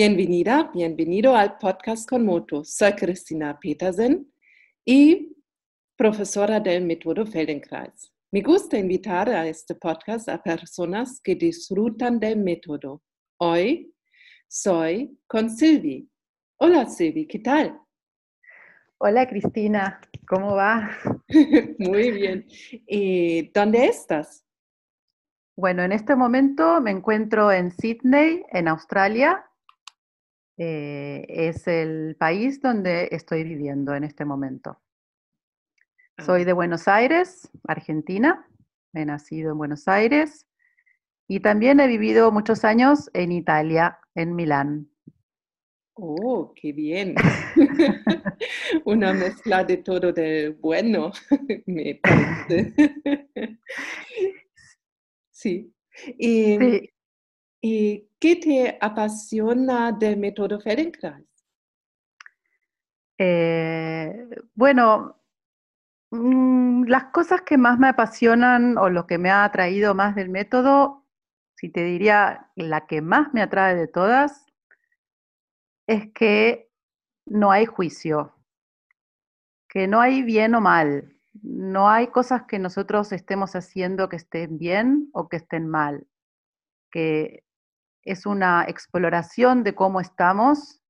Bienvenida, bienvenido al podcast con Moto. Soy Cristina Petersen y profesora del método Feldenkrais. Me gusta invitar a este podcast a personas que disfrutan del método. Hoy soy con Silvi. Hola Silvi, ¿qué tal? Hola Cristina, ¿cómo va? Muy bien. ¿Y dónde estás? Bueno, en este momento me encuentro en Sydney, en Australia, eh, es el país donde estoy viviendo en este momento. Soy de Buenos Aires, Argentina. He nacido en Buenos Aires y también he vivido muchos años en Italia, en Milán. Oh, qué bien. Una mezcla de todo de bueno, me parece. sí. sí. ¿Y qué te apasiona del método Feldenkrais? Eh, bueno, mm, las cosas que más me apasionan o lo que me ha atraído más del método, si te diría la que más me atrae de todas, es que no hay juicio, que no hay bien o mal, no hay cosas que nosotros estemos haciendo que estén bien o que estén mal, que es una exploración de cómo estamos,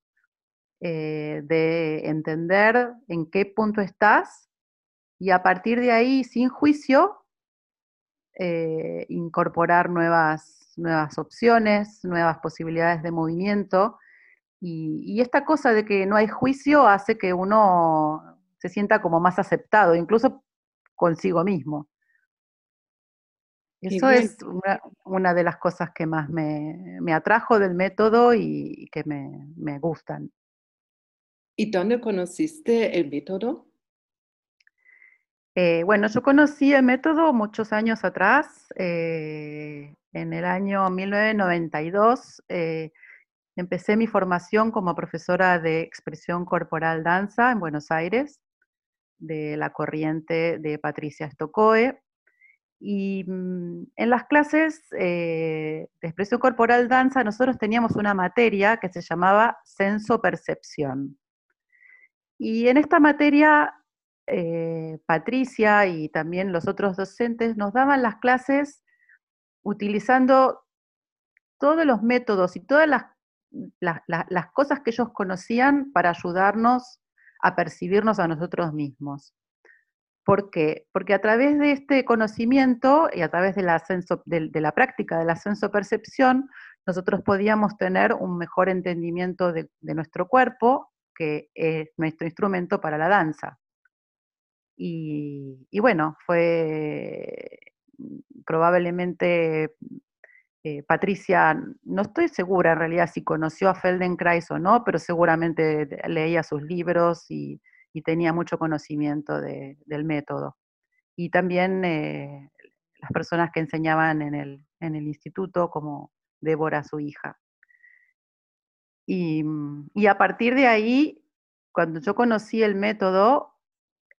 eh, de entender en qué punto estás y a partir de ahí, sin juicio, eh, incorporar nuevas, nuevas opciones, nuevas posibilidades de movimiento. y, esta cosa de que no hay juicio hace que uno se sienta como más aceptado, incluso consigo mismo. Eso es una, de las cosas que más me, atrajo del método y que me, gustan. ¿Y dónde conociste el método? Eh, bueno, yo conocí el método muchos años atrás, eh, en el año 1992. Eh, empecé mi formación como profesora de expresión corporal danza en Buenos Aires, de la corriente de Patricia Stokoe. Y mm, en las clases eh, de expresión corporal danza nosotros teníamos una materia que se llamaba senso-percepción. Y en esta materia, eh, Patricia y también los otros docentes nos daban las clases utilizando todos los métodos y todas las, las cosas que ellos conocían para ayudarnos a percibirnos a nosotros mismos. ¿Por qué? Porque a través de este conocimiento y a través de la, de, la práctica de la senso-percepción, nosotros podíamos tener un mejor entendimiento de, nuestro cuerpo, que es nuestro instrumento para la danza. Y, bueno, fue probablemente eh, Patricia, no estoy segura en realidad si conoció a Feldenkrais o no, pero seguramente leía sus libros y, y tenía mucho conocimiento del método. Y también eh, las personas que enseñaban en el, en el, instituto, como Débora, su hija. Y, y a partir de ahí, cuando yo conocí el método,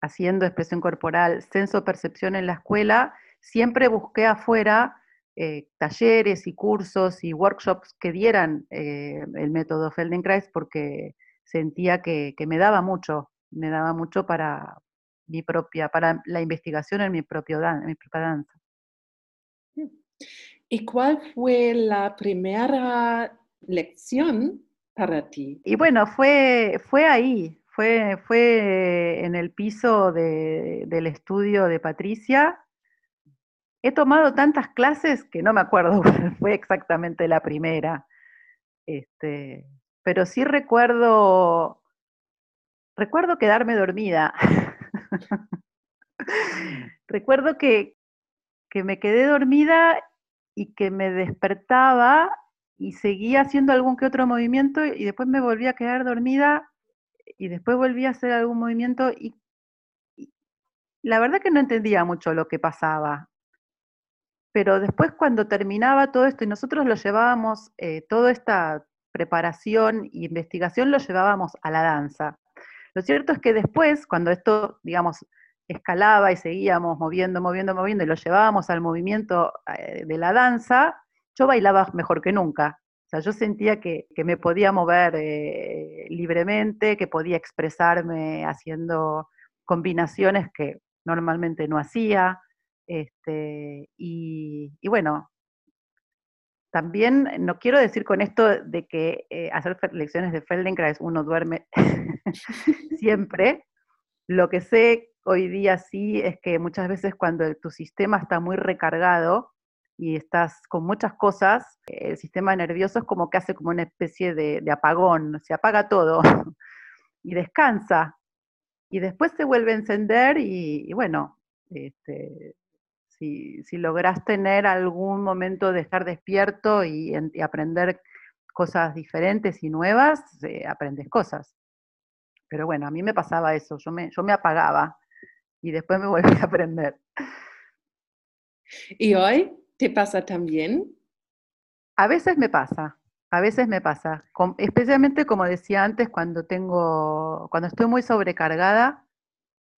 haciendo expresión corporal, senso-percepción en la escuela, siempre busqué afuera eh, talleres y cursos y workshops que dieran eh, el método Feldenkrais porque sentía que, que, me daba mucho me daba mucho para mi propia, para la investigación en mi, propio mi propia danza. Mm. ¿Y cuál fue la primera lección para ti? Y bueno, fue, fue ahí, fue, fue en el piso del estudio de Patricia. He tomado tantas clases que no me acuerdo cuál fue exactamente la primera. Este, pero sí recuerdo Recuerdo quedarme dormida. Recuerdo que, me quedé dormida y que me despertaba y seguía haciendo algún que otro movimiento y después me volví a quedar dormida y después volví a hacer algún movimiento y, la verdad que no entendía mucho lo que pasaba. Pero después cuando terminaba todo esto y nosotros lo llevábamos, eh, toda esta preparación e investigación lo llevábamos a la danza. Lo cierto es que después, cuando esto, digamos, escalaba y seguíamos moviendo, moviendo, moviendo y lo llevábamos al movimiento eh, de la danza, yo bailaba mejor que nunca. O sea, yo sentía que, me podía mover eh, libremente, que podía expresarme haciendo combinaciones que normalmente no hacía. Este, y, bueno, también no quiero decir con esto de que eh, hacer lecciones de Feldenkrais uno duerme siempre. Lo que sé hoy día sí es que muchas veces cuando tu sistema está muy recargado, y estás con muchas cosas, el sistema nervioso es como que hace como una especie de, apagón, se apaga todo y descansa. Y después se vuelve a encender y, bueno, este, si, si, logras tener algún momento de estar despierto y, aprender cosas diferentes y nuevas, eh, aprendes cosas. Pero bueno, a mí me pasaba eso, yo me, yo me apagaba y después me volví a aprender. ¿Y hoy ¿Te pasa también? A veces me pasa, a veces me pasa, especialmente como decía antes, cuando tengo, cuando estoy muy sobrecargada,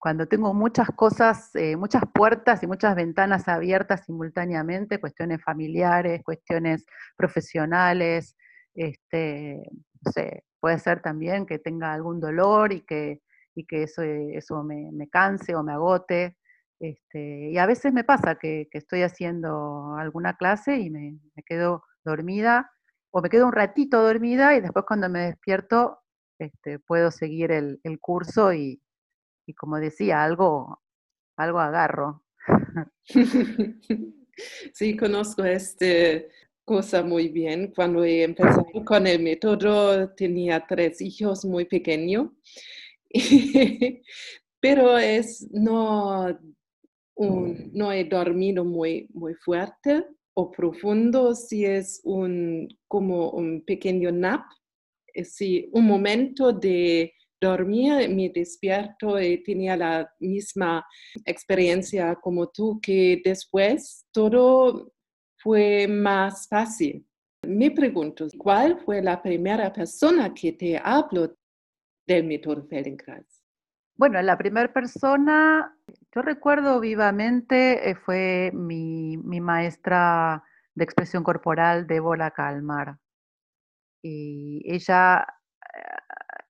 cuando tengo muchas cosas, eh, muchas puertas y muchas ventanas abiertas simultáneamente, cuestiones familiares, cuestiones profesionales, este, no sé, puede ser también que tenga algún dolor y que, y que eso, eso me, me canse o me agote. Este, y a veces me pasa que, estoy haciendo alguna clase y me, quedo dormida o me quedo un ratito dormida y después cuando me despierto este, puedo seguir el, curso y, como decía, algo, algo agarro. Sí, conozco esta cosa muy bien. Cuando he empezado con el método tenía tres hijos muy pequeños, pero es no no he dormido muy, muy fuerte o profundo, si es un, como un pequeño nap, eh, si un momento de dormir, me despierto y tenía la misma experiencia como tú, que después todo fue más fácil. Me pregunto, ¿cuál fue la primera persona que te habló del método Feldenkrais? Bueno, la primera persona, yo recuerdo vivamente, eh, fue mi, maestra de expresión corporal, Débora Calmar. Y ella eh,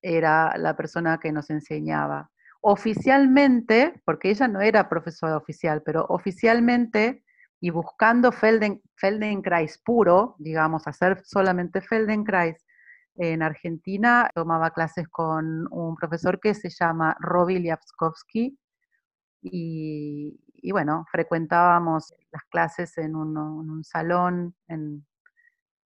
era la persona que nos enseñaba. Oficialmente, porque ella no era profesora oficial, pero oficialmente y buscando Felden, Feldenkrais puro, digamos, hacer solamente Feldenkrais, en Argentina, tomaba clases con un profesor que se llama Roby Liavskovsky y, bueno, frecuentábamos las clases en un, salón en,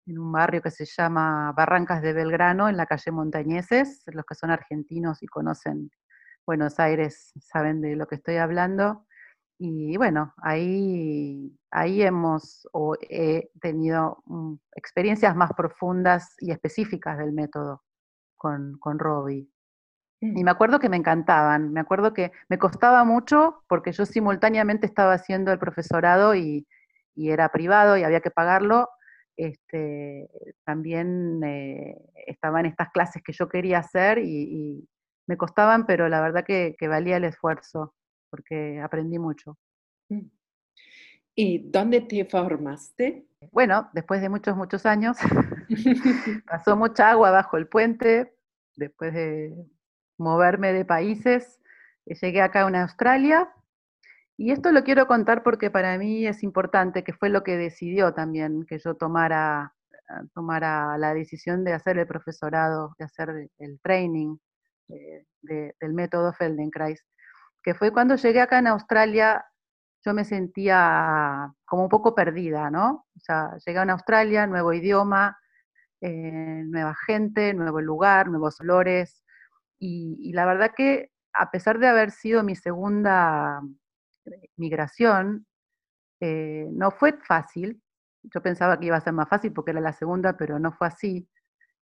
un barrio que se llama Barrancas de Belgrano, en la calle Montañeses. Los que son argentinos y conocen Buenos Aires saben de lo que estoy hablando. Y bueno, ahí, ahí hemos o he tenido mm, experiencias más profundas y específicas del método con, con Robbie. Y mm. me acuerdo que me encantaban, me acuerdo que me costaba mucho porque yo simultáneamente estaba haciendo el profesorado y, era privado y había que pagarlo. Este, también eh, estaban estas clases que yo quería hacer y, me costaban, pero la verdad que valía el esfuerzo porque aprendí mucho. Mm. ¿Y dónde te formaste? Bueno, después de muchos, muchos años, pasó mucha agua bajo el puente, después de moverme de países, llegué acá a Australia, y esto lo quiero contar porque para mí es importante, que fue lo que decidió también que yo tomara, tomara la decisión de hacer el profesorado, de hacer el training eh, del método Feldenkrais que fue cuando llegué acá en Australia, yo me sentía como un poco perdida, ¿no? O sea, llegué a Australia, nuevo idioma, eh, nueva gente, nuevo lugar, nuevos olores, y, la verdad que a pesar de haber sido mi segunda migración, eh, no fue fácil. Yo pensaba que iba a ser más fácil porque era la segunda, pero no fue así.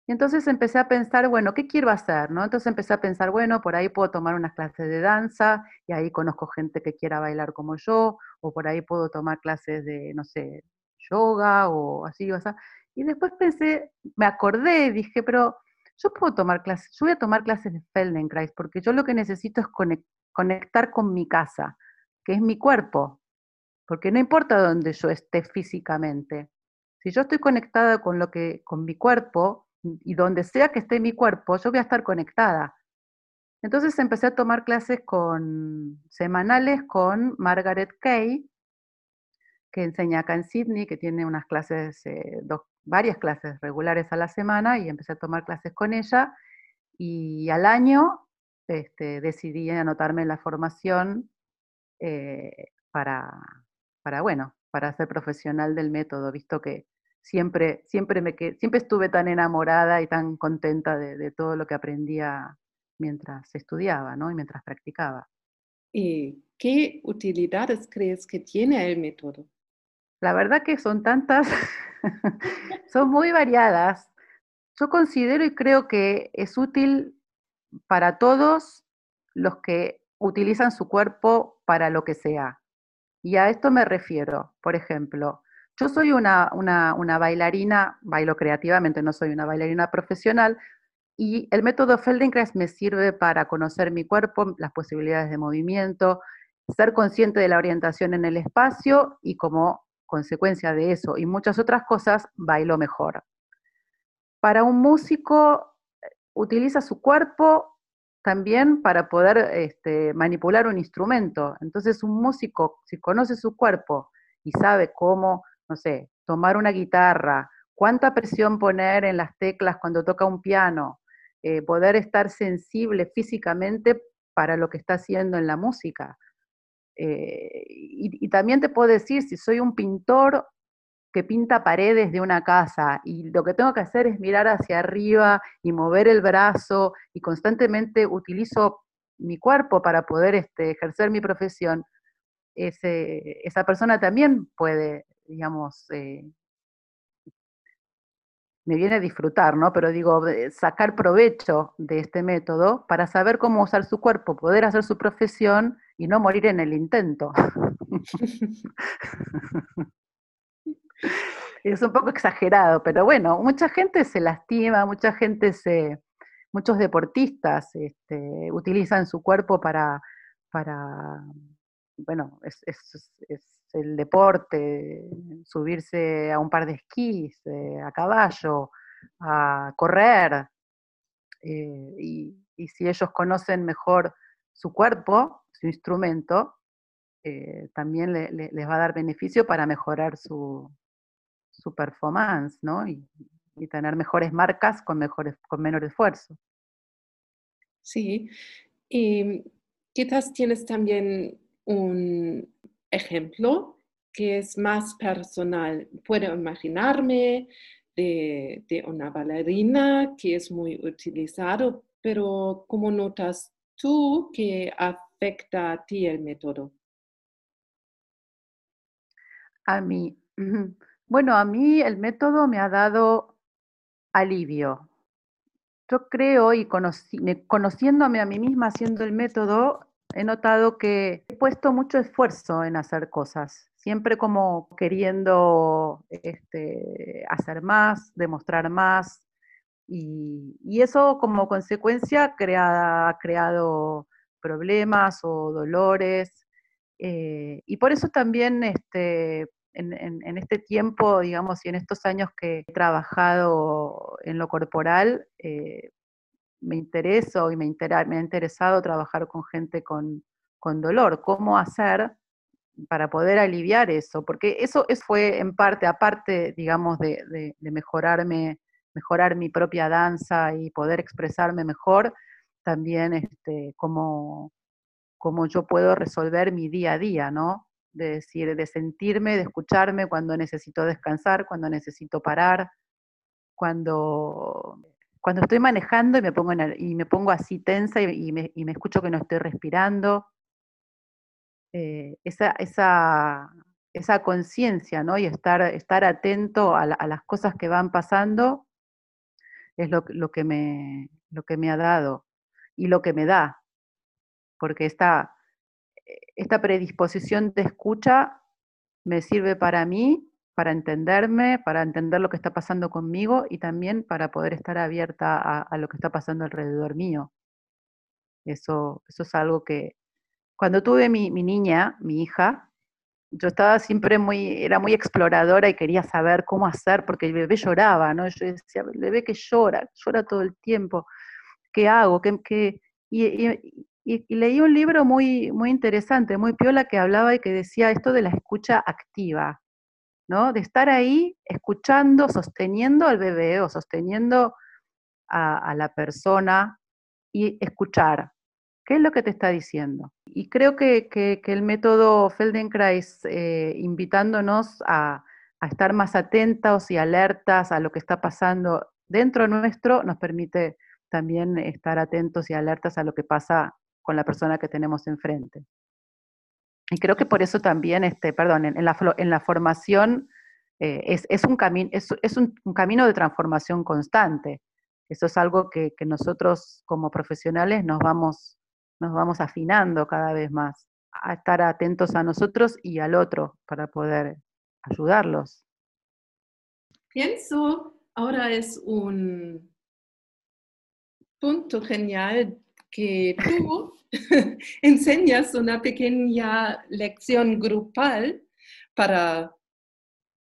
Y entonces empecé a pensar, bueno, ¿qué quiero hacer? ¿no? Entonces empecé a pensar, bueno, por ahí puedo tomar unas clases de danza y ahí conozco gente que quiera bailar como yo, o por ahí puedo tomar clases de, no sé, yoga o así o así. Y después pensé, me acordé, dije, pero yo puedo tomar clases, yo voy a tomar clases de Feldenkrais, porque yo lo que necesito es conectar con mi casa, que es mi cuerpo, porque no importa dónde yo esté físicamente, Si yo estoy conectada con lo que, con mi cuerpo, y donde sea que esté mi cuerpo, yo voy a estar conectada. Entonces empecé a tomar clases con, semanales con Margaret Kay, que enseña acá en Sydney, que tiene unas clases, eh, varias clases regulares a la semana, y empecé a tomar clases con ella. Y al año este, decidí anotarme en la formación eh, para, para, bueno, para ser profesional del método, visto que siempre, siempre, me, siempre estuve tan enamorada y tan contenta de, todo lo que aprendía mientras estudiaba ¿no? y mientras practicaba. ¿Y qué utilidades crees que tiene el método? La verdad que son tantas, son muy variadas. Yo considero y creo que es útil para todos los que utilizan su cuerpo para lo que sea. Y a esto me refiero, por ejemplo, yo soy una, bailarina, bailo creativamente, no soy una bailarina profesional, y el método Feldenkrais me sirve para conocer mi cuerpo, las posibilidades de movimiento, ser consciente de la orientación en el espacio y como consecuencia de eso y muchas otras cosas, bailo mejor. Para un músico, utiliza su cuerpo también para poder este, manipular un instrumento. Entonces, un músico, si conoce su cuerpo y sabe cómo no sé, tomar una guitarra, cuánta presión poner en las teclas cuando toca un piano, eh, poder estar sensible físicamente para lo que está haciendo en la música. Eh, y, también te puedo decir, si soy un pintor que pinta paredes de una casa y lo que tengo que hacer es mirar hacia arriba y mover el brazo y constantemente utilizo mi cuerpo para poder este, ejercer mi profesión, esa persona también puede digamos, eh, me viene a disfrutar, ¿no? Pero digo, sacar provecho de este método para saber cómo usar su cuerpo, poder hacer su profesión y no morir en el intento. es un poco exagerado, pero bueno, mucha gente se lastima, mucha gente se, muchos deportistas este, utilizan su cuerpo para, para bueno, es, el deporte, subirse a un par de esquís, eh, a caballo, a correr. Eh, y, si ellos conocen mejor su cuerpo, su instrumento, eh, también les va a dar beneficio para mejorar su, su performance, ¿no? Y, y, tener mejores marcas con, mejores, con menor esfuerzo. Sí, y quizás tienes también un ejemplo que es más personal. Puedo imaginarme de, una bailarina que es muy utilizado, pero ¿cómo notas tú que afecta a ti el método? A mí, bueno, a mí el método me ha dado alivio. Yo creo y conociéndome a mí misma haciendo el método, he notado que he puesto mucho esfuerzo en hacer cosas, siempre como queriendo este, hacer más, demostrar más, y, eso como consecuencia ha creado problemas o dolores, eh, y por eso también este, en, este tiempo, digamos, y en estos años que he trabajado en lo corporal, eh, me intereso y me, me ha interesado trabajar con gente con, dolor, cómo hacer para poder aliviar eso, porque eso, fue en parte, aparte, digamos, de, mejorarme, mejorar mi propia danza y poder expresarme mejor, también este, cómo, cómo yo puedo resolver mi día a día, ¿no? De decir, de sentirme, de escucharme cuando necesito descansar, cuando necesito parar, cuando cuando estoy manejando y me pongo, y me pongo así tensa y, me, escucho que no estoy respirando, eh, esa, esa, conciencia ¿no? y estar, estar atento a, las cosas que van pasando es lo, que me, lo que me ha dado y lo que me da, porque esta, esta predisposición de escucha me sirve para mí para entenderme, para entender lo que está pasando conmigo y también para poder estar abierta a, lo que está pasando alrededor mío. Eso, eso es algo que, cuando tuve mi, niña, mi hija, yo estaba siempre muy, era muy exploradora y quería saber cómo hacer, porque el bebé lloraba, ¿no? Yo decía, el bebé que llora, llora todo el tiempo, ¿qué hago? ¿Qué, Y, leí un libro muy, muy interesante, muy piola, que hablaba y que decía esto de la escucha activa, ¿no? De estar ahí escuchando, sosteniendo al bebé o sosteniendo a la persona y escuchar, ¿Qué es lo que te está diciendo? Y creo que, el método Feldenkrais, eh, invitándonos a, estar más atentos y alertas a lo que está pasando dentro nuestro, nos permite también estar atentos y alertas a lo que pasa con la persona que tenemos enfrente. Y creo que por eso también, este, perdón, en, la, en la, formación eh, es, un es, un, camino de transformación constante. Eso es algo que, que nosotros como profesionales nos vamos nos vamos afinando cada vez más a estar atentos a nosotros y al otro para poder ayudarlos. Pienso, ahora es un punto genial que tú enseñas una pequeña lección grupal para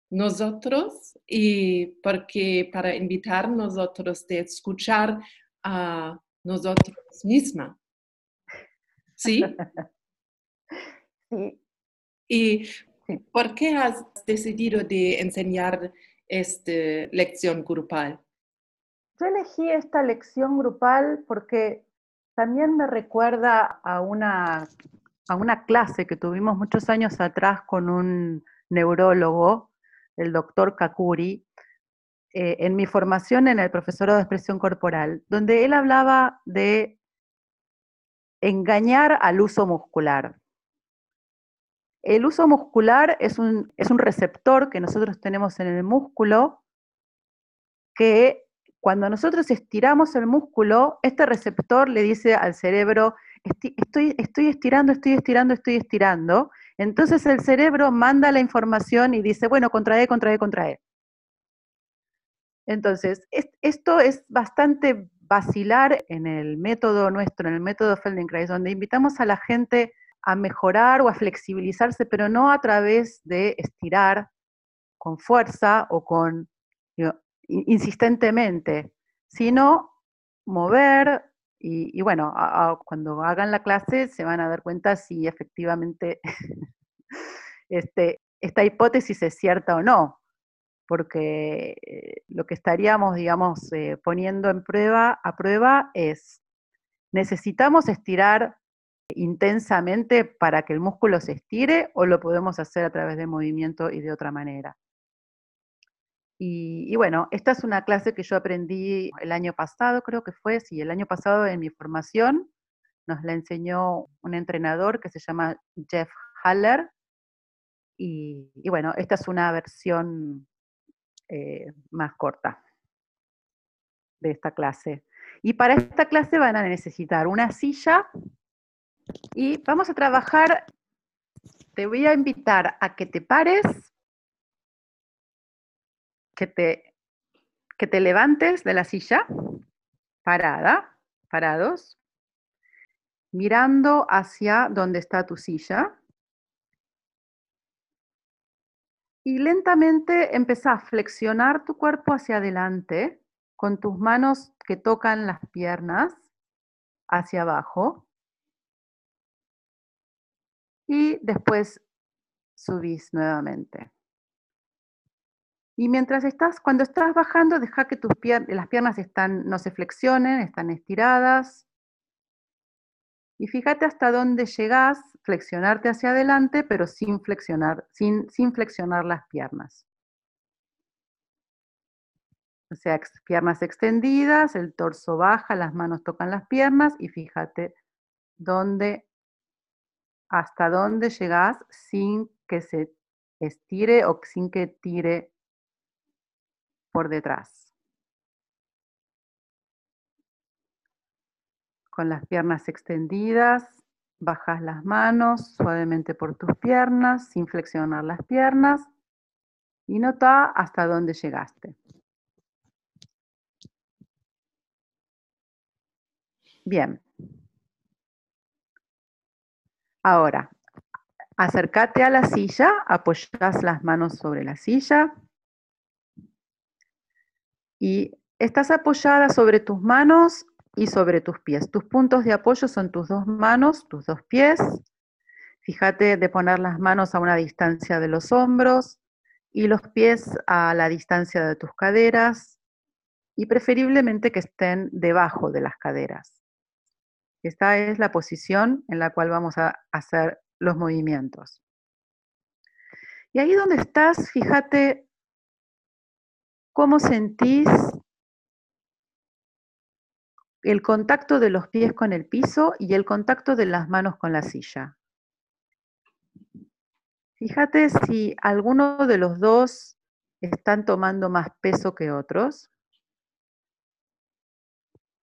nosotros y porque para invitar nosotros de escuchar a nosotros mismas. ¿Sí? sí. ¿Y por qué has decidido de enseñar esta lección grupal? Yo elegí esta lección grupal porque también me recuerda a una, a una clase que tuvimos muchos años atrás con un neurólogo, el doctor Kakuri, eh, en mi formación en el profesorado de expresión corporal, donde él hablaba de engañar al uso muscular. El uso muscular es un, es un receptor que nosotros tenemos en el músculo que cuando nosotros estiramos el músculo, este receptor le dice al cerebro, estoy, estirando, estoy estirando, estoy estirando. Entonces el cerebro manda la información y dice, bueno, contrae, contrae, contrae. Entonces, esto es bastante vacilar en el método nuestro, en el método Feldenkrais, donde invitamos a la gente a mejorar o a flexibilizarse, pero no a través de estirar con fuerza o con insistentemente, sino mover y, bueno, cuando hagan la clase se van a dar cuenta si efectivamente este, esta hipótesis es cierta o no porque eh, lo que estaríamos, digamos, eh, poniendo en prueba, a prueba es, ¿necesitamos estirar intensamente para que el músculo se estire o lo podemos hacer a través de movimiento y de otra manera? Y, bueno, esta es una clase que yo aprendí el año pasado, creo que fue, sí, el año pasado en mi formación, nos la enseñó un entrenador que se llama Jeff Haller. Y, y bueno, esta es una versión eh, más corta de esta clase. Y para esta clase van a necesitar una silla y vamos a trabajar, te voy a invitar a que te pares, que te, que te levantes de la silla, parada, parados, mirando hacia donde está tu silla. Y lentamente empieza a flexionar tu cuerpo hacia adelante con tus manos que tocan las piernas hacia abajo. Y después subís nuevamente. Y mientras estás, cuando estás bajando, deja que tus las piernas están, no se flexionen, están estiradas. Y fíjate hasta dónde llegás, flexionarte hacia adelante, pero sin flexionar, sin, sin flexionar las piernas. O sea, piernas extendidas, el torso baja, las manos tocan las piernas y fíjate dónde, hasta dónde llegás sin que se estire o sin que tire por detrás. con las piernas extendidas, bajas las manos suavemente por tus piernas, sin flexionar las piernas y nota hasta dónde llegaste. Bien. Ahora, acércate a la silla, apoyas las manos sobre la silla y estás apoyada sobre tus manos y sobre tus pies. Tus puntos de apoyo son tus dos manos, tus dos pies. Fíjate de poner las manos a una distancia de los hombros y los pies a la distancia de tus caderas y preferiblemente que estén debajo de las caderas. Esta es la posición en la cual vamos a hacer los movimientos. Y ahí donde estás, fíjate cómo sentís el contacto de los pies con el piso y el contacto de las manos con la silla. Fíjate si alguno de los dos están tomando más peso que otros.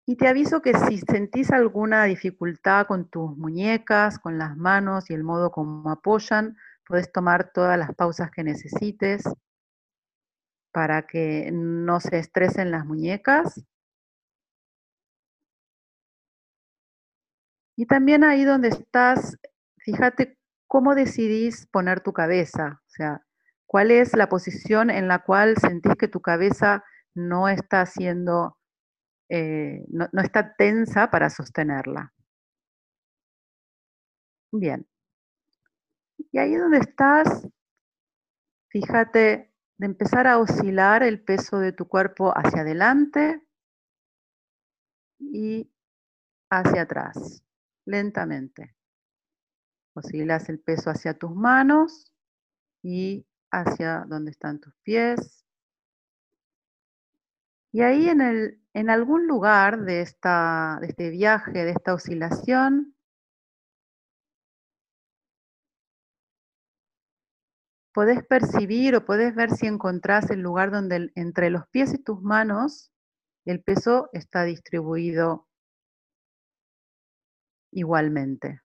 Y te aviso que si sentís alguna dificultad con tus muñecas, con las manos y el modo como apoyan, puedes tomar todas las pausas que necesites para que no se estresen las muñecas. Y también ahí donde estás, fíjate cómo decidís poner tu cabeza, o sea, cuál es la posición en la cual sentís que tu cabeza no está haciendo, eh, no, no está tensa para sostenerla. Bien. Y ahí donde estás, fíjate de empezar a oscilar el peso de tu cuerpo hacia adelante y hacia atrás lentamente. Oscilas el peso hacia tus manos y hacia donde están tus pies. Y ahí en, el, en algún lugar de, esta, de este viaje, de esta oscilación, podés percibir o podés ver si encontrás el lugar donde entre los pies y tus manos el peso está distribuido igualmente.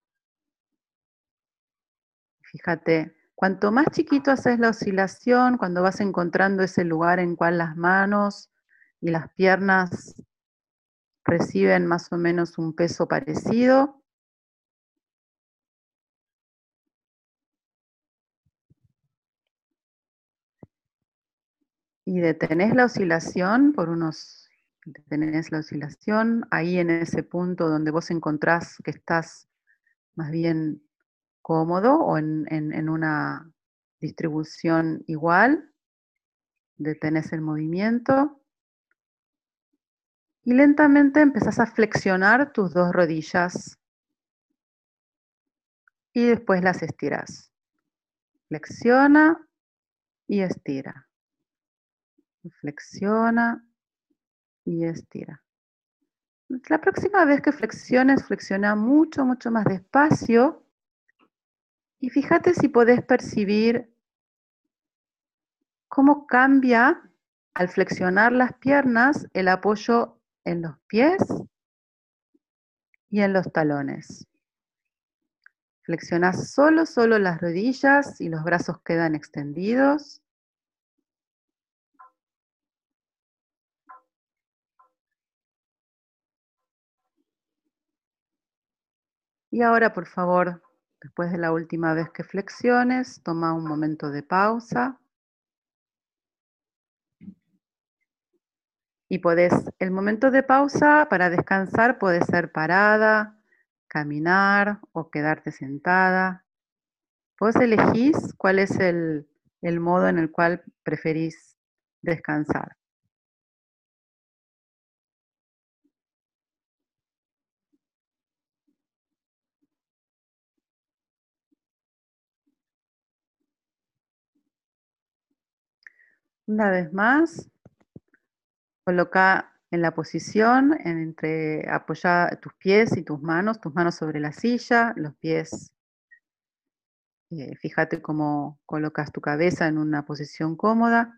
Fíjate, cuanto más chiquito haces la oscilación, cuando vas encontrando ese lugar en cual las manos y las piernas reciben más o menos un peso parecido, y detenés la oscilación por unos tenés la oscilación, ahí en ese punto donde vos encontrás que estás más bien cómodo o en, una distribución igual, detenés el movimiento y lentamente empezás a flexionar tus dos rodillas y después las estiras. Flexiona y estira. Flexiona y estira. La próxima vez que flexiones, flexiona mucho, mucho más despacio y fíjate si podés percibir cómo cambia al flexionar las piernas el apoyo en los pies y en los talones. Flexionas solo, solo las rodillas y los brazos quedan extendidos. Y ahora, por favor, después de la última vez que flexiones, toma un momento de pausa. Y podés, el momento de pausa para descansar puede ser parada, caminar o quedarte sentada. Vos elegís cuál es el, el modo en el cual preferís descansar. Una vez más, coloca en la posición entre apoyar tus pies y tus manos, tus manos sobre la silla, los pies. Eh, fíjate cómo colocas tu cabeza en una posición cómoda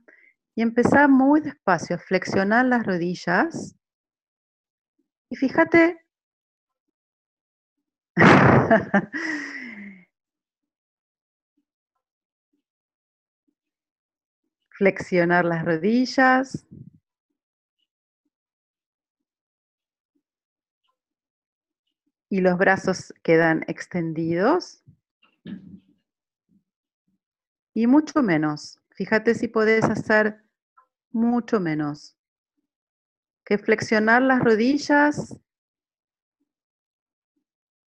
y empezar muy despacio a flexionar las rodillas. Y fíjate flexionar las rodillas. Y los brazos quedan extendidos. Y mucho menos. Fíjate si podés hacer mucho menos. Que flexionar las rodillas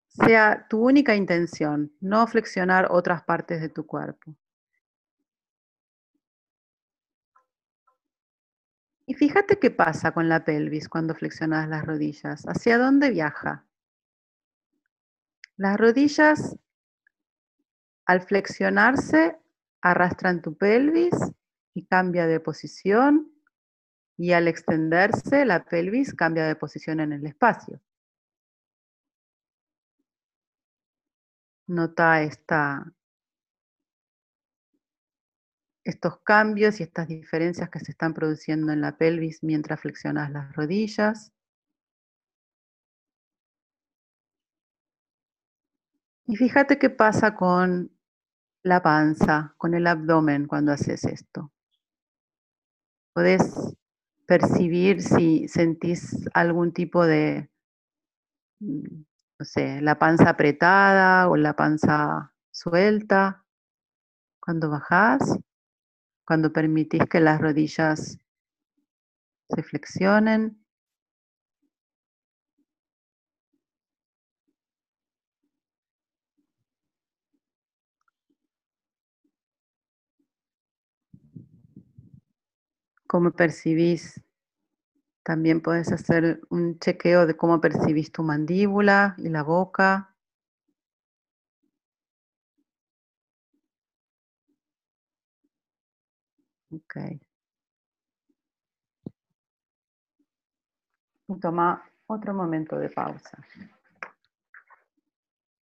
sea tu única intención, no flexionar otras partes de tu cuerpo. Y fíjate qué pasa con la pelvis cuando flexionas las rodillas. ¿Hacia dónde viaja? Las rodillas, al flexionarse, arrastran tu pelvis y cambia de posición. Y al extenderse, la pelvis cambia de posición en el espacio. Nota esta, estos cambios y estas diferencias que se están produciendo en la pelvis mientras flexionas las rodillas. Y fíjate qué pasa con la panza, con el abdomen cuando haces esto. Podés percibir si sentís algún tipo de, mm, no sé, la panza apretada o la panza suelta cuando bajás cuando permitís que las rodillas se flexionen. cómo percibís. También puedes hacer un chequeo de cómo percibís tu mandíbula y la boca. Ok. Toma otro momento de pausa.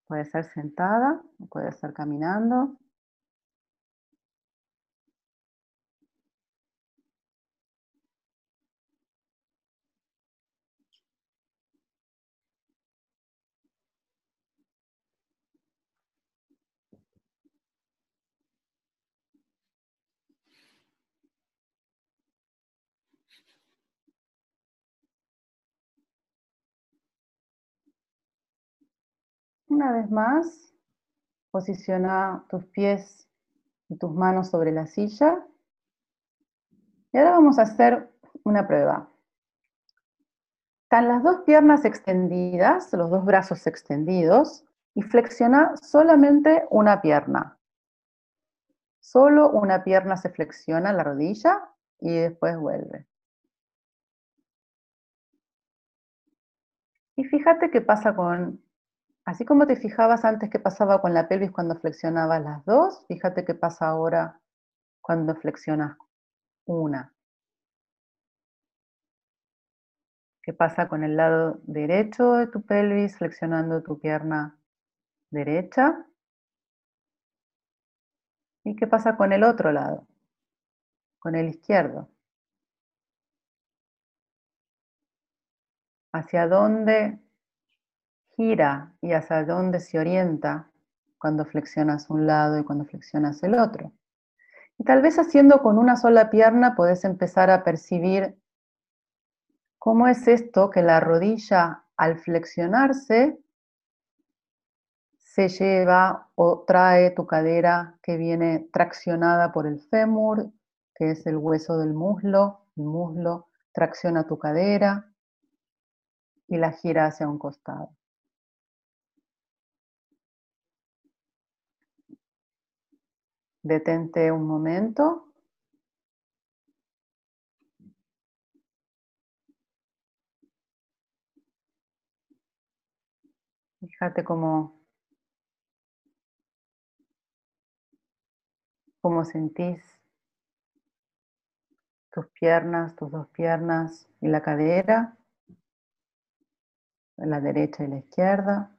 Puede ser sentada puede estar caminando. Una vez más, posiciona tus pies y tus manos sobre la silla. Y ahora vamos a hacer una prueba. Están las dos piernas extendidas, los dos brazos extendidos, y flexiona solamente una pierna. Solo una pierna se flexiona la rodilla y después vuelve. Y fíjate qué pasa con Así como te fijabas antes qué pasaba con la pelvis cuando flexionabas las dos, fíjate qué pasa ahora cuando flexionas una. ¿Qué pasa con el lado derecho de tu pelvis flexionando tu pierna derecha? ¿Y qué pasa con el otro lado? Con el izquierdo. ¿Hacia dónde gira y hacia dónde se orienta cuando flexionas un lado y cuando flexionas el otro. Y tal vez haciendo con una sola pierna podés empezar a percibir cómo es esto que la rodilla al flexionarse se lleva o trae tu cadera que viene traccionada por el fémur, que es el hueso del muslo, el muslo tracciona tu cadera y la gira hacia un costado. Detente un momento. Fíjate cómo, cómo sentís tus piernas, tus dos piernas y la cadera, la derecha y la izquierda.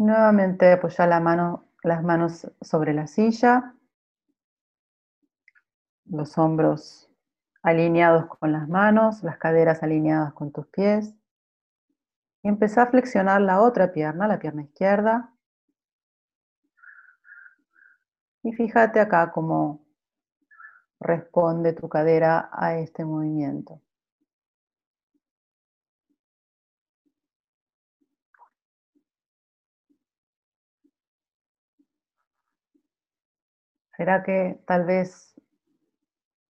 Nuevamente apoya las manos sobre la silla, los hombros alineados con las manos, las caderas alineadas con tus pies. Y empezá a flexionar la otra pierna, la pierna izquierda. Y fíjate acá cómo responde tu cadera a este movimiento. ¿Será que tal vez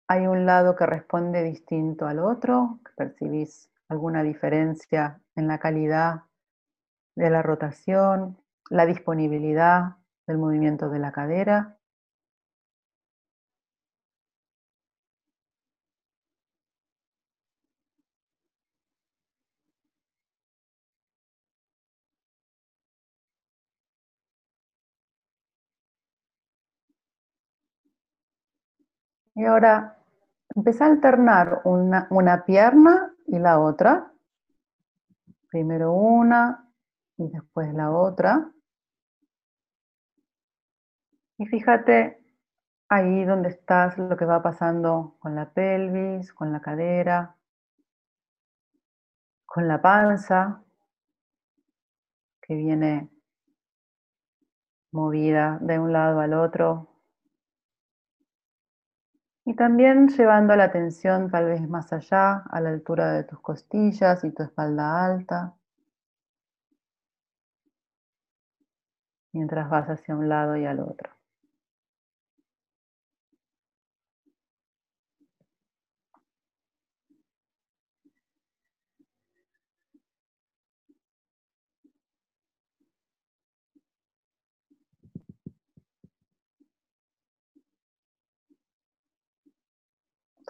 hay un lado que responde distinto al otro? ¿Que percibís alguna diferencia en la calidad de la rotación, la disponibilidad del movimiento de la cadera? Y ahora empecé a alternar una, una pierna y la otra. Primero una y después la otra. Y fíjate ahí donde estás, lo que va pasando con la pelvis, con la cadera, con la panza, que viene movida de un lado al otro y también llevando la atención tal vez más allá, a la altura de tus costillas y tu espalda alta. Mientras vas hacia un lado y al otro.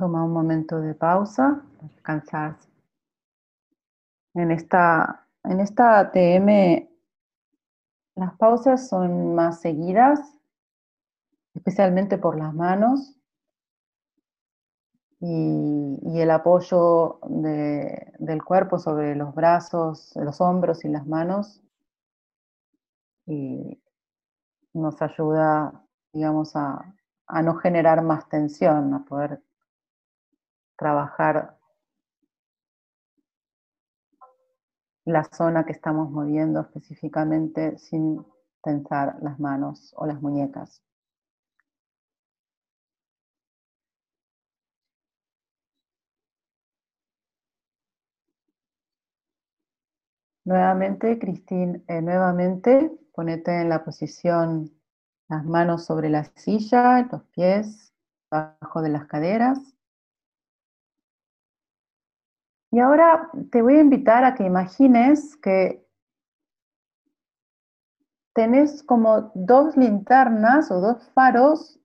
Toma un momento de pausa, descansar. En esta, en esta TM las pausas son más seguidas, especialmente por las manos y, el apoyo del cuerpo sobre los brazos, los hombros y las manos. Y nos ayuda, digamos, a no generar más tensión, a poder trabajar la zona que estamos moviendo específicamente sin tensar las manos o las muñecas. Nuevamente, Cristín, eh, nuevamente ponete en la posición las manos sobre la silla, los pies bajo de las caderas. Y ahora te voy a invitar a que imagines que tenés como dos linternas o dos faros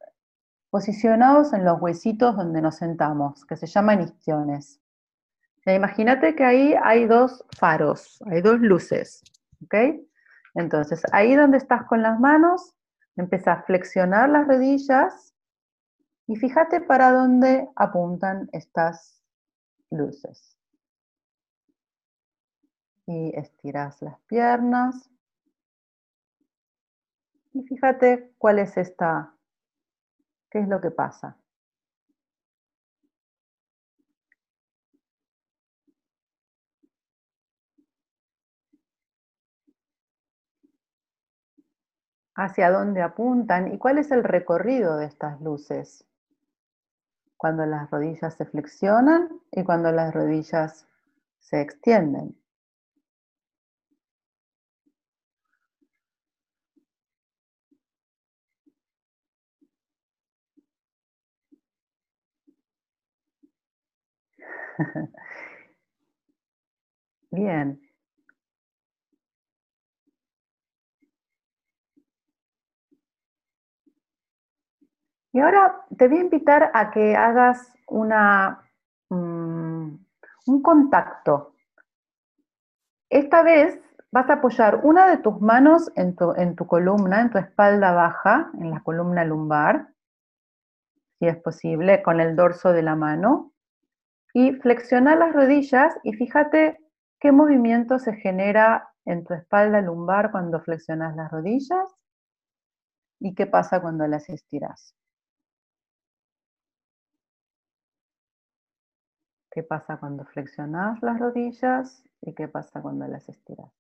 posicionados en los huesitos donde nos sentamos, que se llaman istiones. Imagínate que ahí hay dos faros, hay dos luces, ¿ok? Entonces, ahí donde estás con las manos, empieza a flexionar las rodillas y fíjate para dónde apuntan estas luces y estiras las piernas. Y fíjate cuál es esta, qué es lo que pasa. hacia dónde apuntan y cuál es el recorrido de estas luces. Cuando las rodillas se flexionan y cuando las rodillas se extienden. Bien. Y ahora te voy a invitar a que hagas una, mm, un contacto. Esta vez vas a apoyar una de tus manos en tu, en tu columna, en tu espalda baja, en la columna lumbar, si es posible, con el dorso de la mano y flexiona las rodillas y fíjate qué movimiento se genera en tu espalda lumbar cuando flexionas las rodillas y qué pasa cuando las estiras. ¿Qué pasa cuando flexionas las rodillas y qué pasa cuando las estiras?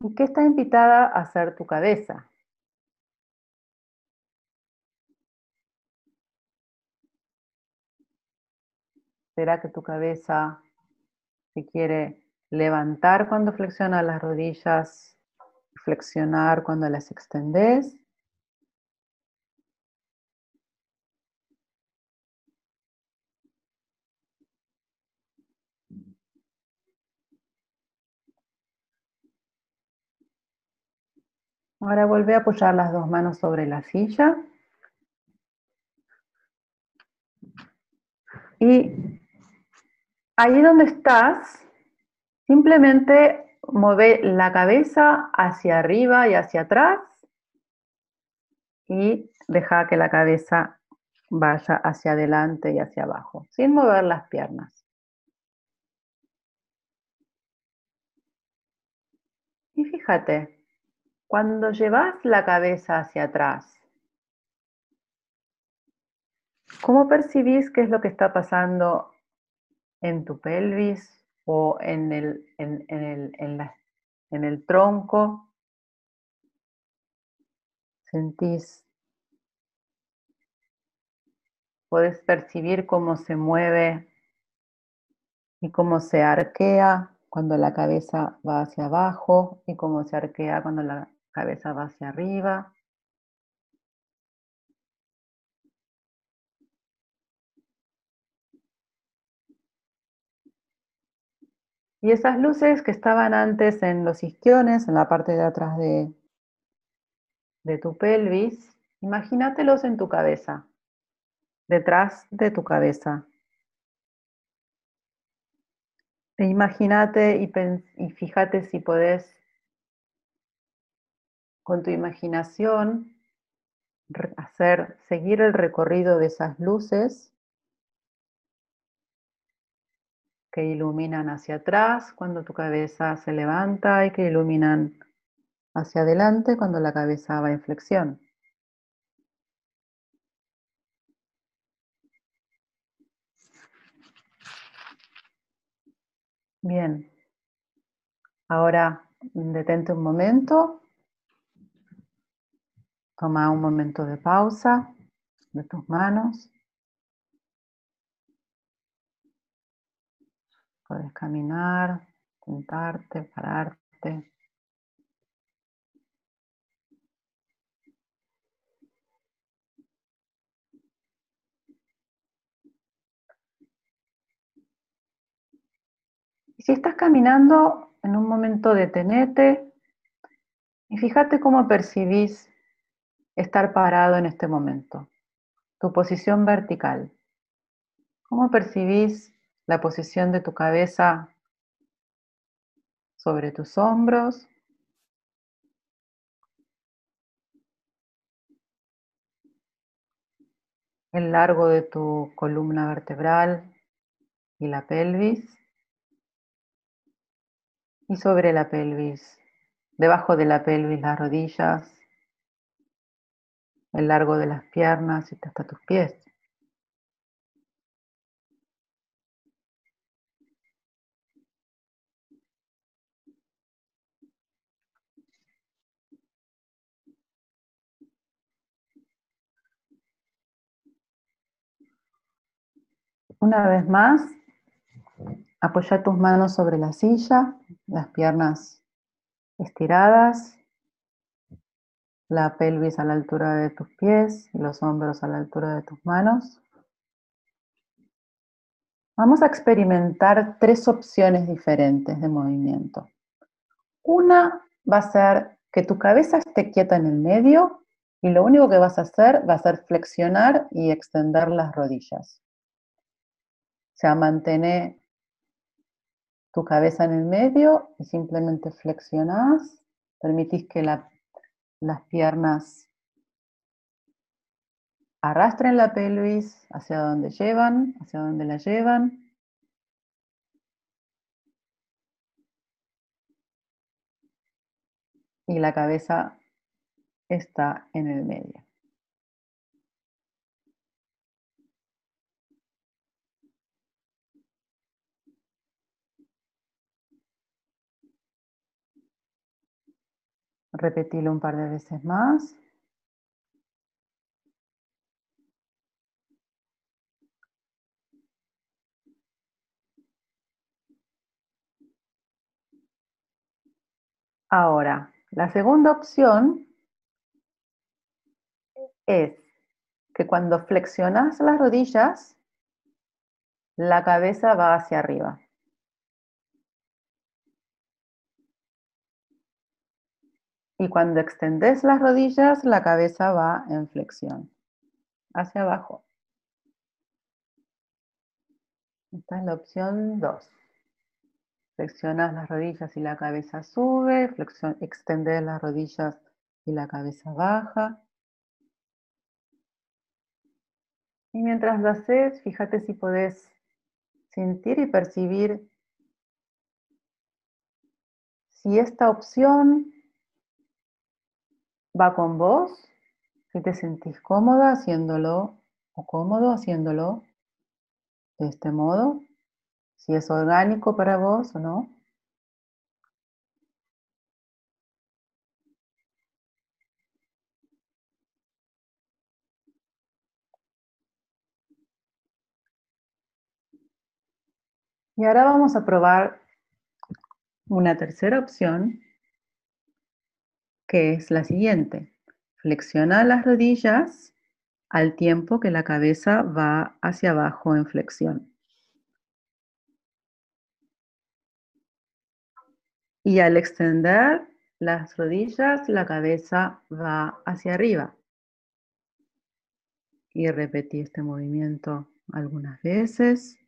¿Y qué está invitada a hacer tu cabeza? ¿Será que tu cabeza se quiere levantar cuando flexionas las rodillas, flexionar cuando las extendes. Ahora vuelve a apoyar las dos manos sobre la silla. Y ahí donde estás, simplemente mueve la cabeza hacia arriba y hacia atrás y deja que la cabeza vaya hacia adelante y hacia abajo, sin mover las piernas. Y fíjate, cuando llevas la cabeza hacia atrás, ¿cómo percibís qué es lo que está pasando en tu pelvis o en el, en, el, en el tronco? ¿Sentís? ¿Puedes percibir cómo se mueve y cómo se arquea cuando la cabeza va hacia abajo y cómo se arquea cuando la cabeza va hacia arriba. Y esas luces que estaban antes en los isquiones, en la parte de atrás de, de tu pelvis, imagínatelos en tu cabeza, detrás de tu cabeza. E imagínate y, fíjate si podés con tu imaginación hacer, seguir el recorrido de esas luces que iluminan hacia atrás cuando tu cabeza se levanta y que iluminan hacia adelante cuando la cabeza va en flexión. Bien, ahora detente un momento Toma un momento de pausa de tus manos. Puedes caminar, sentarte, pararte. Y si estás caminando, en un momento detenete y fíjate cómo percibís estar parado en este momento. Tu posición vertical. ¿Cómo percibís la posición de tu cabeza sobre tus hombros? El largo de tu columna vertebral y la pelvis. Y sobre la pelvis, debajo de la pelvis las rodillas, el largo de las piernas y hasta tus pies. Una vez más, apoya tus manos sobre la silla, las piernas estiradas la pelvis a la altura de tus pies y los hombros a la altura de tus manos. Vamos a experimentar tres opciones diferentes de movimiento. Una va a ser que tu cabeza esté quieta en el medio y lo único que vas a hacer va a ser flexionar y extender las rodillas. O sea, mantén tu cabeza en el medio y simplemente flexionás, permitís que la las piernas arrastren la pelvis hacia donde llevan, hacia donde la llevan. Y la cabeza está en el medio. Repetilo un par de veces más. Ahora, la segunda opción es que cuando flexionas las rodillas, la cabeza va hacia arriba. Y cuando extendes las rodillas, la cabeza va en flexión, hacia abajo. Esta es la opción 2. Flexionas las rodillas y la cabeza sube, extendes las rodillas y la cabeza baja. Y mientras lo haces, fíjate si podés sentir y percibir si esta opción va con vos, si te sentís cómoda haciéndolo o cómodo haciéndolo de este modo, si es orgánico para vos o no. Y ahora vamos a probar una tercera opción, que es la siguiente. Flexiona las rodillas al tiempo que la cabeza va hacia abajo en flexión. Y al extender las rodillas, la cabeza va hacia arriba. Y repetí este movimiento algunas veces.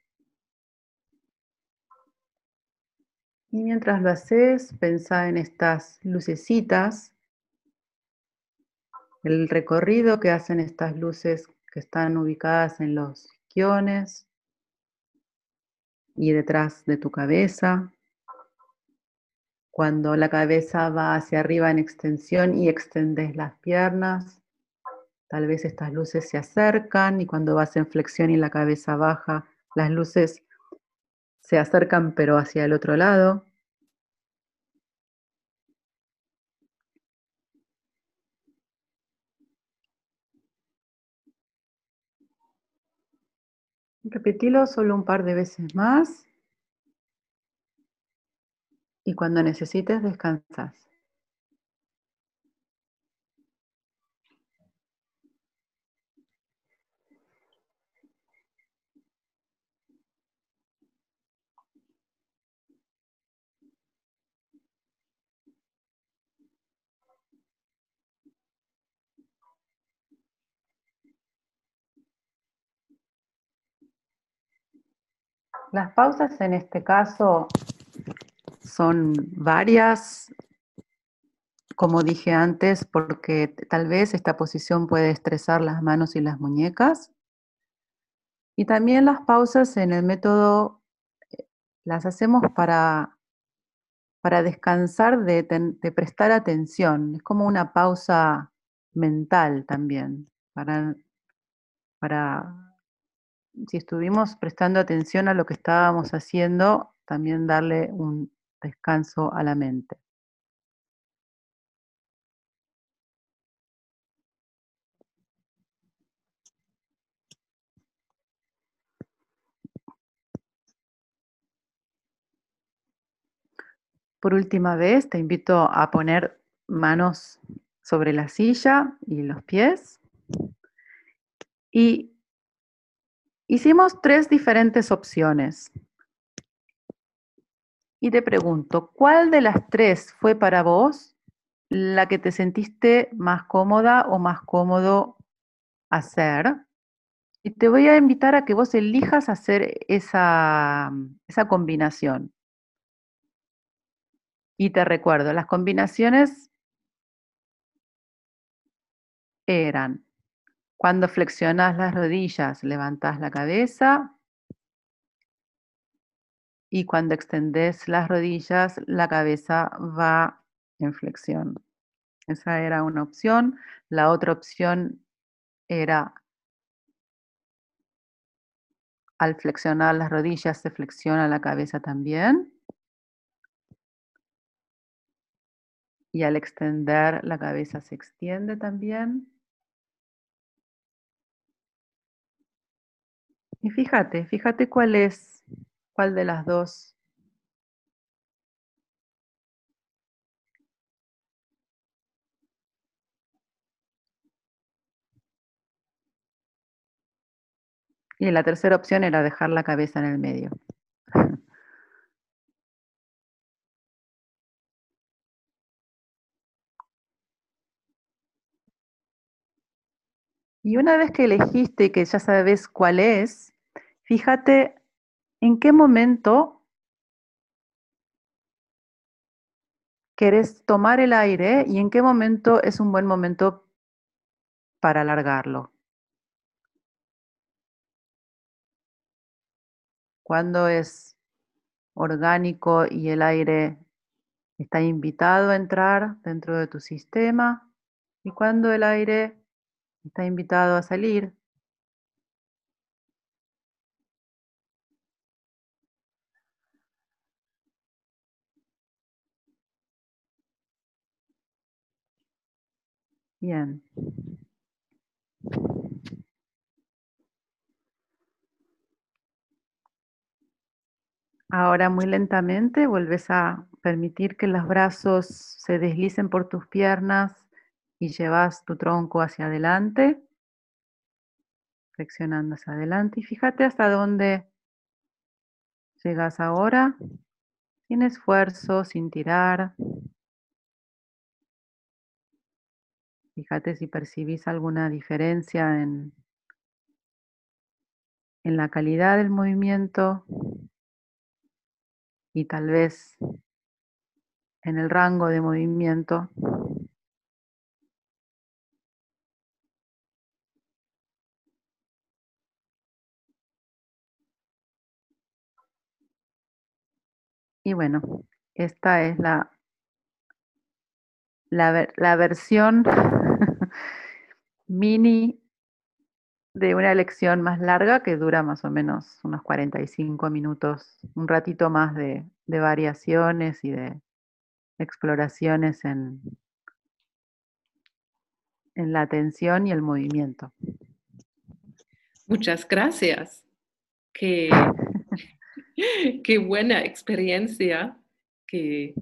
Y mientras lo haces, pensá en estas lucecitas, el recorrido que hacen estas luces que están ubicadas en los isquiones y detrás de tu cabeza. Cuando la cabeza va hacia arriba en extensión y extendes las piernas, tal vez estas luces se acercan y cuando vas en flexión y la cabeza baja, las luces se acercan pero hacia el otro lado. Repetilo solo un par de veces más y cuando necesites descansas. Las pausas en este caso son varias, como dije antes, porque tal vez esta posición puede estresar las manos y las muñecas. Y también las pausas en el método eh, las hacemos para, para descansar de, prestar atención. Es como una pausa mental también, para, para si estuvimos prestando atención a lo que estábamos haciendo, también darle un descanso a la mente. Por última vez, te invito a poner manos sobre la silla y los pies y Hicimos tres diferentes opciones. Y te pregunto, ¿cuál de las tres fue para vos la que te sentiste más cómoda o más cómodo hacer? Y te voy a invitar a que vos elijas hacer esa, esa combinación. Y te recuerdo, las combinaciones eran cuando flexionas las rodillas, levantas la cabeza. Y cuando extendes las rodillas, la cabeza va en flexión. Esa era una opción. La otra opción era al flexionar las rodillas se flexiona la cabeza también. Y al extender la cabeza se extiende también. Y fíjate, fíjate cuál es, cuál de las dos Y la tercera opción era dejar la cabeza en el medio. Y una vez que elegiste que ya sabes cuál es, fíjate en qué momento querés tomar el aire y en qué momento es un buen momento para alargarlo. Cuando es orgánico y el aire está invitado a entrar dentro de tu sistema y cuando el aire Está invitado a salir. Bien. Ahora muy lentamente vuelves a permitir que los brazos se deslicen por tus piernas y llevas tu tronco hacia adelante, flexionando hacia adelante y fíjate hasta dónde llegas ahora, sin esfuerzo, sin tirar. Fíjate si percibís alguna diferencia en, en la calidad del movimiento y tal vez en el rango de movimiento. Y bueno, esta es la, la, versión mini de una lección más larga que dura más o menos unos 45 minutos, un ratito más de, de variaciones y de exploraciones en, en la atención y el movimiento. Muchas gracias. Qué buena experiencia que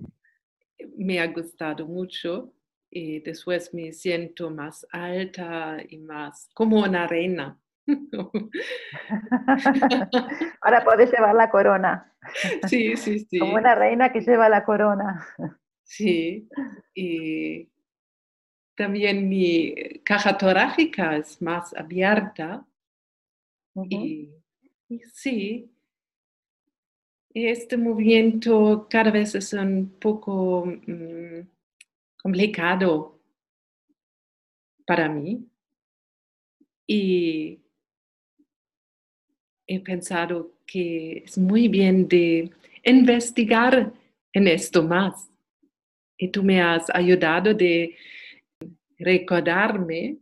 me ha gustado mucho y después me siento más alta y más como una reina. Ahora puedes llevar la corona. Sí, sí, sí. Como una reina que lleva la corona. Sí, y también mi caja torácica es más abierta. y, sí, este movimiento cada vez es un poco mm, complicado para mí y he pensado que es muy bien de investigar en esto más. Y tú me has ayudado de recordarme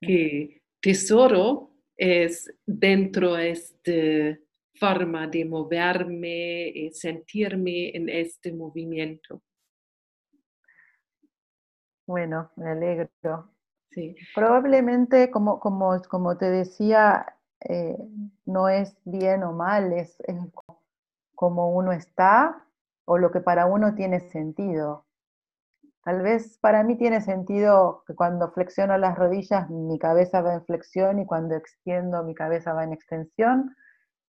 que tesoro es dentro de este forma de moverme y sentirme en este movimiento. Bueno, me alegro. Sí. Probablemente, como, como, como te decía, eh, no es bien o mal, es, es como uno está o lo que para uno tiene sentido. Tal vez para mí tiene sentido que cuando flexiono las rodillas mi cabeza va en flexión y cuando extiendo mi cabeza va en extensión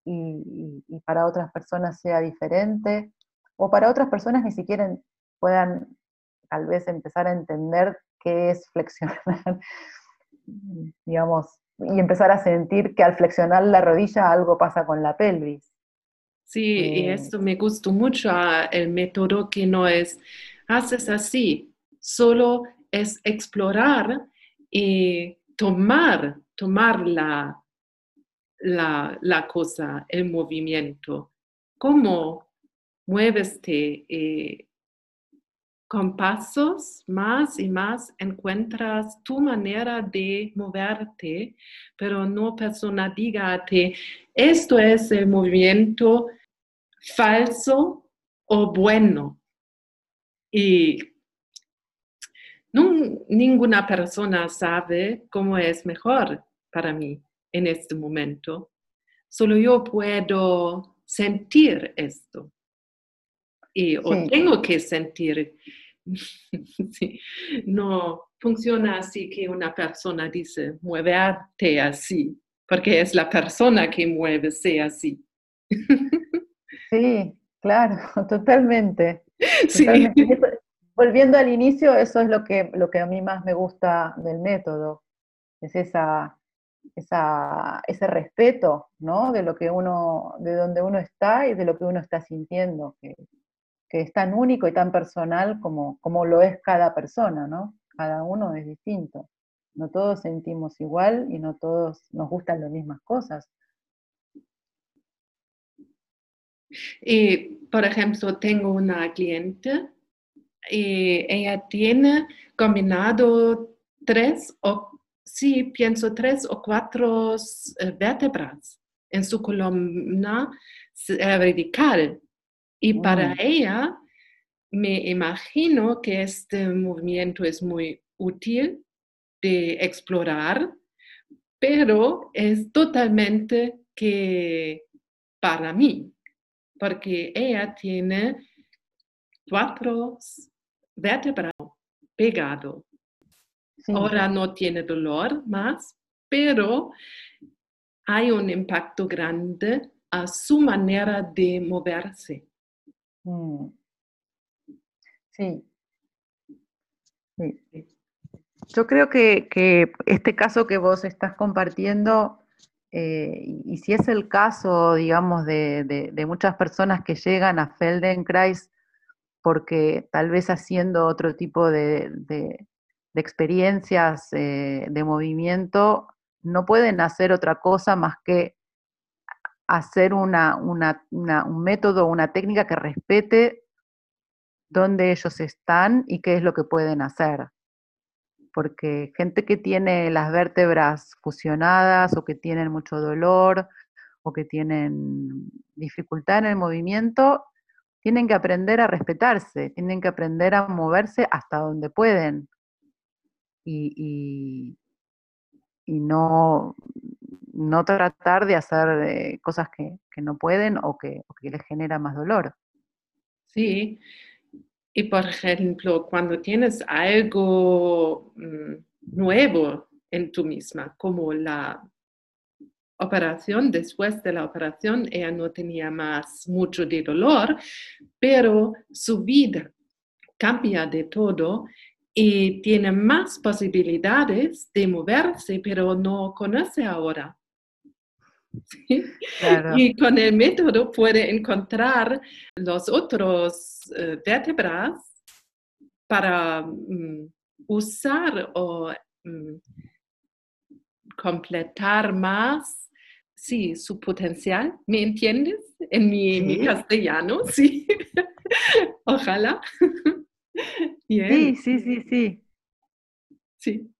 y, para otras personas sea diferente, o para otras personas ni siquiera puedan tal vez empezar a entender qué es flexionar, digamos, y empezar a sentir que al flexionar la rodilla algo pasa con la pelvis. Sí, y eh, esto me gustó mucho, ah, el método que no es, haces así, solo es explorar y tomar, tomar la, la, cosa, el movimiento. ¿Cómo mueveste eh, con pasos más y más encuentras tu manera de moverte, pero no persona dígate, esto es el movimiento falso o bueno. Y ninguna persona sabe cómo es mejor para mí en este momento. Solo yo puedo sentir esto. Y, o tengo que sentir. No funciona así que una persona dice, muévete así. porque es la persona que mueve, sea así. Sí, claro, totalmente. Sí. Volviendo al inicio, eso es lo que, lo que a mí más me gusta del método, es esa, esa, ese respeto, ¿no? De lo que uno, de donde uno está y de lo que uno está sintiendo, que, es tan único y tan personal como, como lo es cada persona, ¿no? Cada uno es distinto. No todos sentimos igual y no todos nos gustan las mismas cosas. Y, por ejemplo, tengo una cliente y ella tiene combinado tres o, sí, pienso tres o cuatro eh, vértebras en su columna vertical. Y para ella, me imagino que este movimiento es muy útil de explorar, pero es totalmente que para mí, porque ella tiene cuatro vértebras Ahora no tiene dolor más, pero hay un impacto grande a su manera de moverse. Mm. Sí. Yo creo que, este caso que vos estás compartiendo, eh, y si es el caso, digamos, de, muchas personas que llegan a Feldenkrais porque tal vez haciendo otro tipo de, experiencias eh, de movimiento, no pueden hacer otra cosa más que hacer una, un método, una técnica que respete dónde ellos están y qué es lo que pueden hacer. Porque gente que tiene las vértebras fusionadas o que tienen mucho dolor o que tienen dificultad en el movimiento, tienen que aprender a respetarse, tienen que aprender a moverse hasta donde pueden. Y, y, no, no tratar de hacer eh, cosas que, no pueden o que, o que les genera más dolor. Sí, y por ejemplo, cuando tienes algo mm, nuevo en tú misma, como la operación, después de la operación ella no tenía más mucho de dolor, pero su vida cambia de todo y tiene más posibilidades de moverse, pero no conoce ahora. Y con el método puede encontrar los otros uh, vértebras para um, usar o um, completar más sí, su potencial. ¿Me entiendes? En mi, mi castellano, sí. Ojalá. Sí, sí, sí, sí. Sí.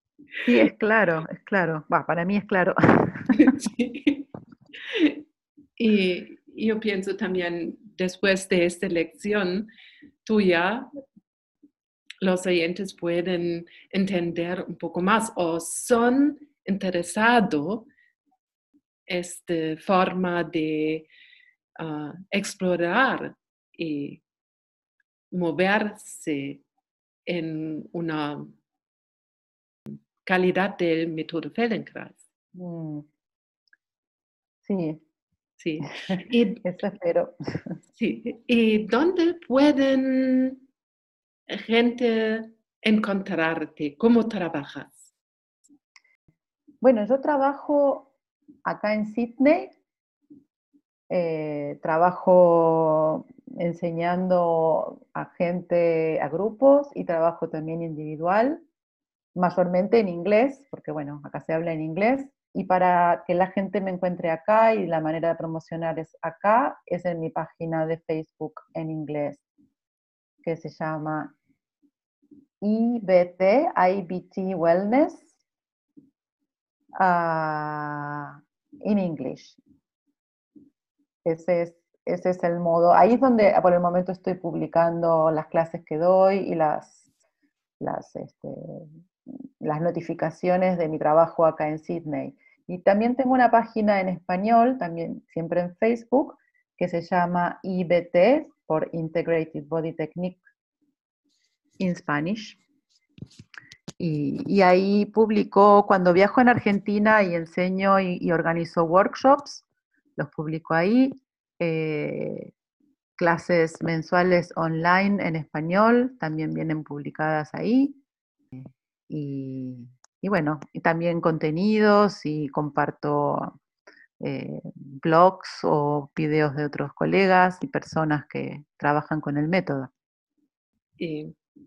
Sí, es claro, es claro. Va, para mí es claro. sí. Y yo pienso también, después de esta lección tuya, los oyentes pueden entender un poco más o son interesados esta forma de ah, explorar y moverse en una calidad del método Feldenkrais. Mm. Sí. Sí. Y, Eso espero. Sí. ¿Y dónde pueden gente encontrarte? ¿Cómo trabajas? Bueno, yo trabajo acá en Sydney. Eh, trabajo enseñando a gente, a grupos y trabajo también individual, mayormente en inglés, porque bueno, acá se habla en inglés. Y para que la gente me encuentre acá y la manera de promocionar es acá, es en mi página de Facebook en inglés, que se llama IBT, IBT Wellness, uh, in English. Ese es, ese es el modo. Ahí es donde por el momento estoy publicando las clases que doy y las, este, las notificaciones de mi trabajo acá en Sydney. Y también tengo una página en español, también siempre en Facebook, que se llama IBT, por Integrated Body Technique in Spanish. Y, ahí publicó, cuando viajo en Argentina y enseño y, organizo workshops, los publico ahí. Eh, clases mensuales online en español también vienen publicadas ahí. Y, bueno, y también contenidos y comparto eh, blogs o videos de otros colegas y personas que trabajan con el método.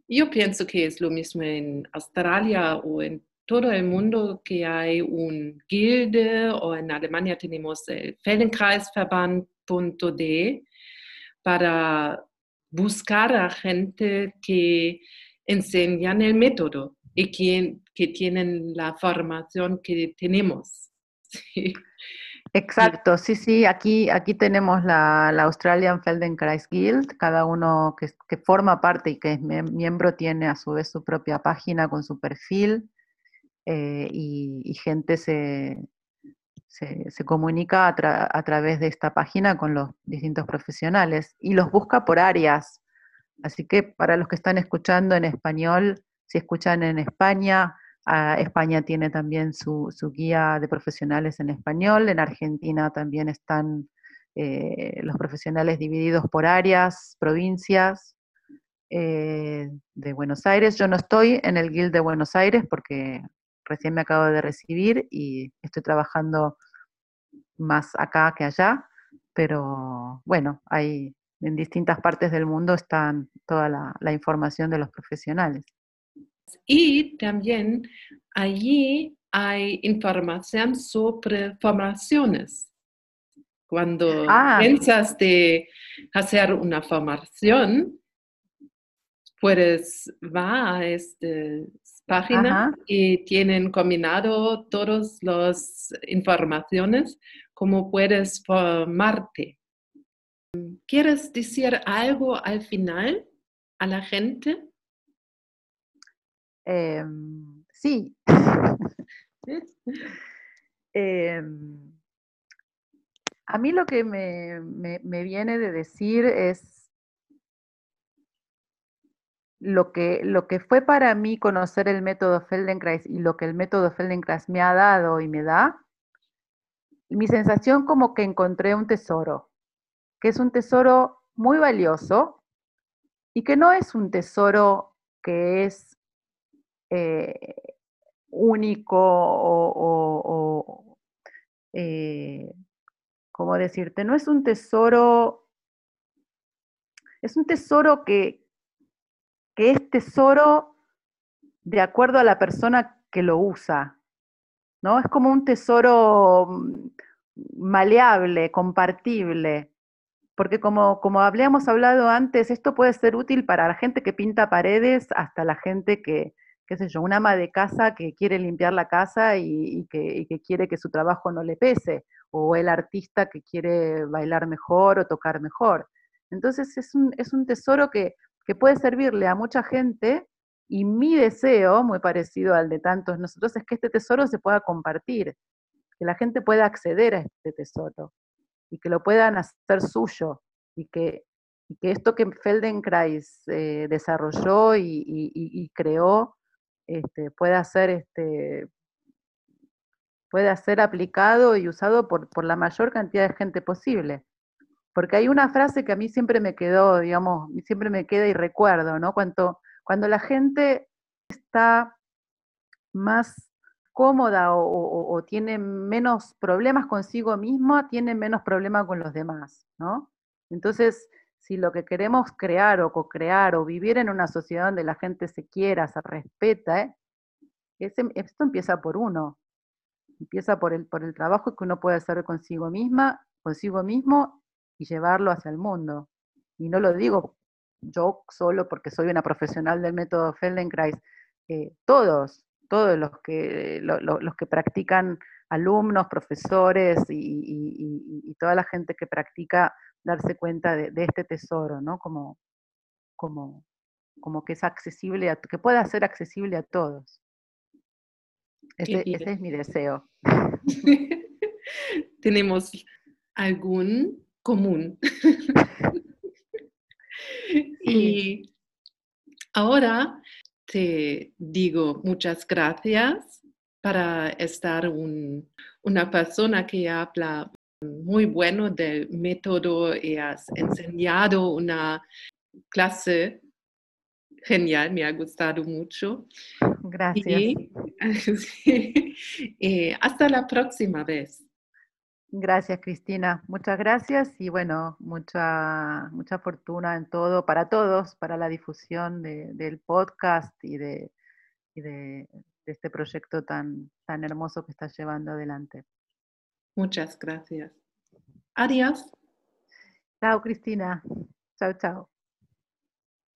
yo pienso que es lo mismo en Australia o en todo el mundo que hay un Gilde o en Alemania tenemos el Feldenkreisverband.de para buscar a gente que enseñan el método y que, que tienen la formación que tenemos. Exacto, sí, sí, aquí, aquí tenemos la, Australian Feldenkrais Guild, cada uno que, forma parte y que es miembro tiene a su vez su propia página con su perfil eh, y, gente se, se, comunica a, través de esta página con los distintos profesionales y los busca por áreas. Así que para los que están escuchando en español, si escuchan en España, España tiene también su, guía de profesionales en español, en Argentina también están eh, los profesionales divididos por áreas, provincias eh, de Buenos Aires. Yo no estoy en el Guild de Buenos Aires porque recién me acabo de recibir y estoy trabajando más acá que allá, pero bueno, hay en distintas partes del mundo están toda la información de los profesionales. Y también allí hay información sobre formaciones. Cuando ah. piensas de hacer una formación, puedes va a esta página y tienen combinado todas las informaciones como puedes formarte. ¿Quieres decir algo al final a la gente? Em, sí. Em, a mí lo que me, viene de decir es lo que, lo que fue para mí conocer el método Feldenkrais y lo que el método Feldenkrais me ha dado y me da, mi sensación como que encontré un tesoro, que es un tesoro muy valioso y que no es un tesoro que es eh, único o, eh, ¿cómo decirte? No es un tesoro, es un tesoro que, tesoro de acuerdo a la persona que lo usa, ¿no? Es como un tesoro mm, maleable, compartible, porque como, como habíamos hablado antes, esto puede ser útil para la gente que pinta paredes hasta la gente que, qué sé yo, una ama de casa que quiere limpiar la casa y, que, quiere que su trabajo no le pese, o el artista que quiere bailar mejor o tocar mejor. Entonces es un, tesoro que, puede servirle a mucha gente y mi deseo, muy parecido al de tantos nosotros, es que este tesoro se pueda compartir, que la gente pueda acceder a este tesoro y que lo puedan hacer suyo y que, esto que Feldenkrais eh, desarrolló y, creó este, pueda ser este, pueda ser aplicado y usado por, la mayor cantidad de gente posible. Porque hay una frase que a mí siempre me quedó, digamos, siempre me queda y recuerdo, ¿no? Cuando, cuando la gente está más cómoda o, tiene menos problemas consigo misma, tiene menos problemas con los demás, ¿no? Entonces, si lo que queremos crear o co-crear o vivir en una sociedad donde la gente se quiera, se respeta, esto empieza por uno, empieza por el, por el trabajo que uno puede hacer consigo misma, consigo mismo y llevarlo hacia el mundo. Y no lo digo yo solo porque soy una profesional del método Feldenkrais, eh, todos, todos los que, los que practican alumnos, profesores y, toda la gente que practica darse cuenta de, este tesoro, ¿no? Como, como, como que es accesible, a, que pueda ser accesible a todos. Ese, es mi deseo. Tenemos algún común. y ahora te digo muchas gracias para estar una persona que habla muy bueno del método y has enseñado una clase genial, me ha gustado mucho. Gracias. Y, hasta la próxima vez. Gracias, Cristina. Muchas gracias y bueno, mucha, mucha fortuna en todo, para todos, para la difusión del podcast y, de, de, este proyecto tan, tan hermoso que estás llevando adelante. Muchas gracias. Adiós. Chao, Cristina. Chao, chao.